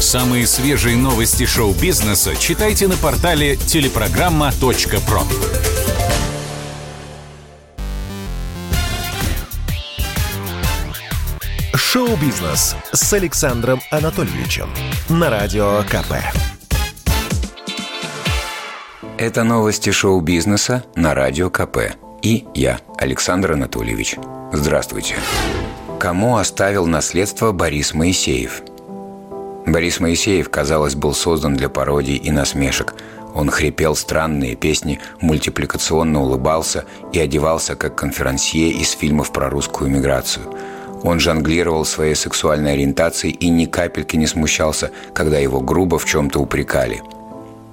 Самые свежие новости шоу-бизнеса читайте на портале телепрограмма.про. Шоу-бизнес с Александром Анатольевичем на Радио КП. Это новости шоу-бизнеса на Радио КП. И я, Александр Анатольевич. Здравствуйте. Кому оставил наследство Борис Моисеев – Борис Моисеев, казалось, был создан для пародий и насмешек. Он хрипел странные песни, мультипликационно улыбался и одевался как конферансье из фильмов про русскую миграцию. Он жонглировал своей сексуальной ориентацией и ни капельки не смущался, когда его грубо в чем-то упрекали.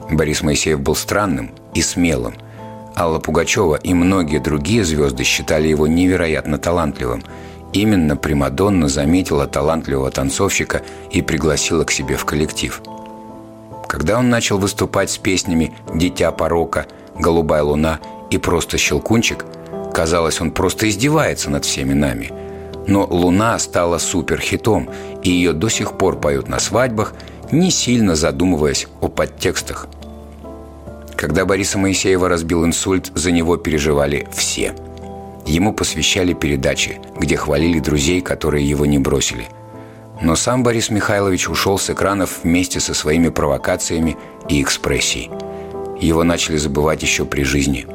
Борис Моисеев был странным и смелым. Алла Пугачева и многие другие звезды считали его невероятно талантливым – Именно Примадонна заметила талантливого танцовщика и пригласила к себе в коллектив. Когда он начал выступать с песнями «Дитя порока», «Голубая луна» и «Просто щелкунчик», казалось, он просто издевается над всеми нами. Но «Луна» стала суперхитом, и ее до сих пор поют на свадьбах, не сильно задумываясь о подтекстах. Когда Бориса Моисеева разбил инсульт, за него переживали все – Ему посвящали передачи, где хвалили друзей, которые его не бросили. Но сам Борис Михайлович ушел с экранов вместе со своими провокациями и экспрессией. Его начали забывать еще при жизни.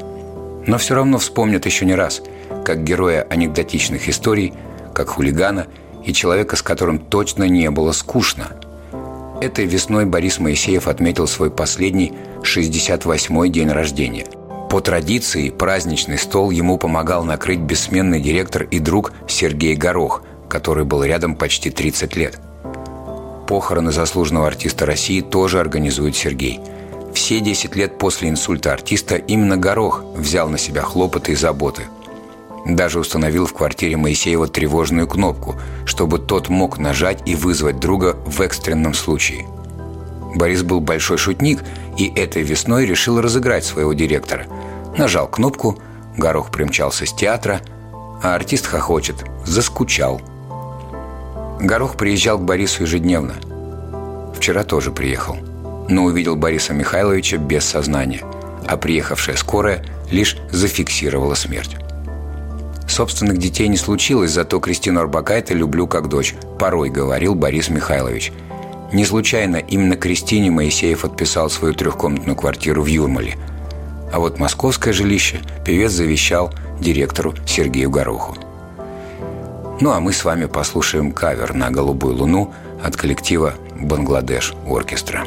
Но все равно вспомнят еще не раз, как героя анекдотичных историй, как хулигана и человека, с которым точно не было скучно. Этой весной Борис Моисеев отметил свой последний 68-й день рождения – по традиции праздничный стол ему помогал накрыть бессменный директор и друг Сергей Горох, который был рядом почти 30 лет. Похороны заслуженного артиста России тоже организует Сергей. Все 10 лет после инсульта артиста именно Горох взял на себя хлопоты и заботы. Даже установил в квартире Моисеева тревожную кнопку, чтобы тот мог нажать и вызвать друга в экстренном случае – Борис был большой шутник и этой весной решил разыграть своего директора. Нажал кнопку, Горох примчался с театра, а артист хохочет, заскучал. Горох приезжал к Борису ежедневно. Вчера тоже приехал, но увидел Бориса Михайловича без сознания, а приехавшая скорая лишь зафиксировала смерть. Собственных детей не случилось, зато Кристину Арбакайте люблю как дочь, порой говорил Борис Михайлович – не случайно именно Кристине Моисеев отписал свою трехкомнатную квартиру в Юрмале. А вот московское жилище певец завещал директору Сергею Гороху. Ну а мы с вами послушаем кавер на «Голубую луну» от коллектива «Бангладеш Оркестра».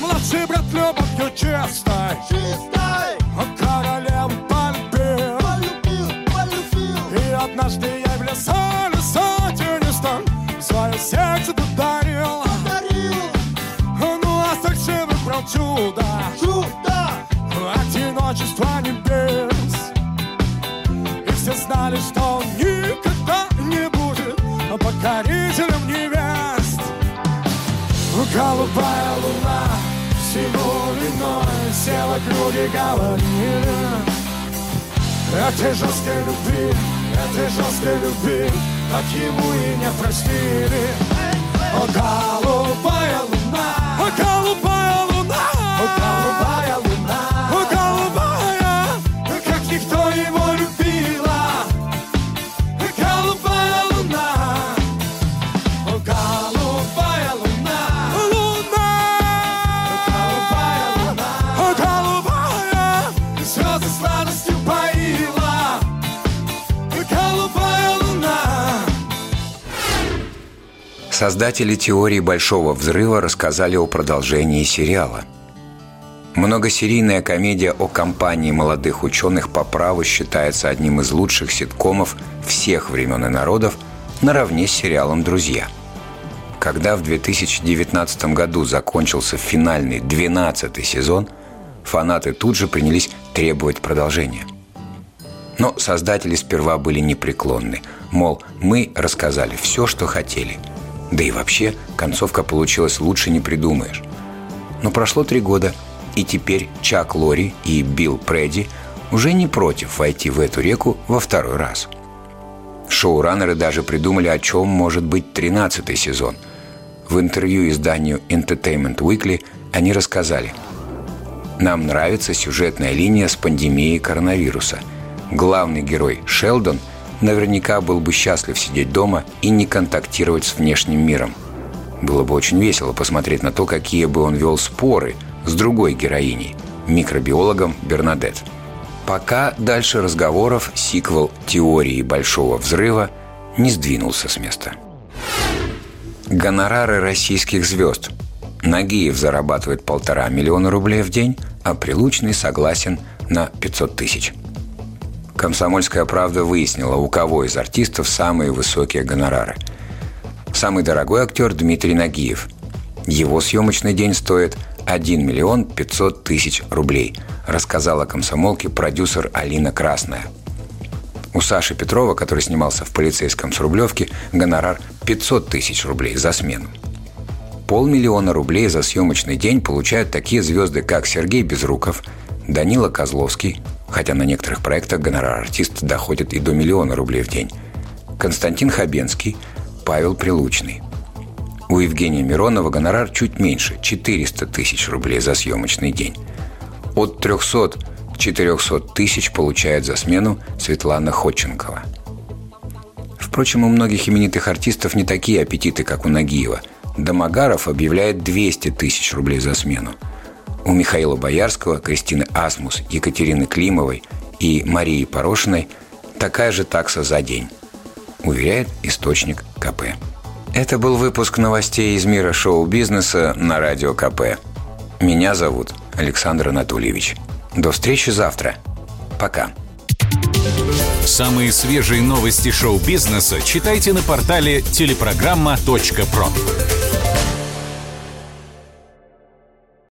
Младший брат любовью чистой, чистой. Чудо, чудо, одиночество небес. И все знали, что он никогда не будет покорителем невест. Голубая луна всему виной села к люди говорили Этой жесткой любви, этой жесткой любви так ему и не простили. Создатели теории Большого Взрыва рассказали о продолжении сериала. Многосерийная комедия о компании молодых ученых по праву считается одним из лучших ситкомов всех времен и народов наравне с сериалом «Друзья». Когда в 2019 году закончился финальный 12-й сезон, фанаты тут же принялись требовать продолжения. Но создатели сперва были непреклонны, мол, мы рассказали все, что хотели – да и вообще, концовка получилась лучше не придумаешь. Но прошло три года, и теперь Чак Лори и Билл Предди уже не против войти в эту реку во второй раз. Шоураннеры даже придумали, о чем может быть 13 сезон. В интервью изданию Entertainment Weekly они рассказали – нам нравится сюжетная линия с пандемией коронавируса. Главный герой Шелдон наверняка был бы счастлив сидеть дома и не контактировать с внешним миром. Было бы очень весело посмотреть на то, какие бы он вел споры с другой героиней, микробиологом Бернадет. Пока дальше разговоров сиквел «Теории Большого Взрыва» не сдвинулся с места. Гонорары российских звезд – Нагиев зарабатывает полтора миллиона рублей в день, а Прилучный согласен на 500 тысяч. «Комсомольская правда» выяснила, у кого из артистов самые высокие гонорары. Самый дорогой актер Дмитрий Нагиев. Его съемочный день стоит 1 миллион 500 тысяч рублей, рассказала комсомолке продюсер Алина Красная. У Саши Петрова, который снимался в полицейском с Рублевки, гонорар 500 тысяч рублей за смену. Полмиллиона рублей за съемочный день получают такие звезды, как Сергей Безруков, Данила Козловский, хотя на некоторых проектах гонорар артиста доходит и до миллиона рублей в день, Константин Хабенский, Павел Прилучный. У Евгения Миронова гонорар чуть меньше – 400 тысяч рублей за съемочный день. От 300-400 тысяч получает за смену Светлана Ходченкова. Впрочем, у многих именитых артистов не такие аппетиты, как у Нагиева – Домогаров объявляет 200 тысяч рублей за смену. У Михаила Боярского, Кристины Асмус, Екатерины Климовой и Марии Порошиной такая же такса за день, уверяет источник КП. Это был выпуск новостей из мира шоу-бизнеса на Радио КП. Меня зовут Александр Анатольевич. До встречи завтра. Пока. Самые свежие новости шоу-бизнеса читайте на портале телепрограмма.про.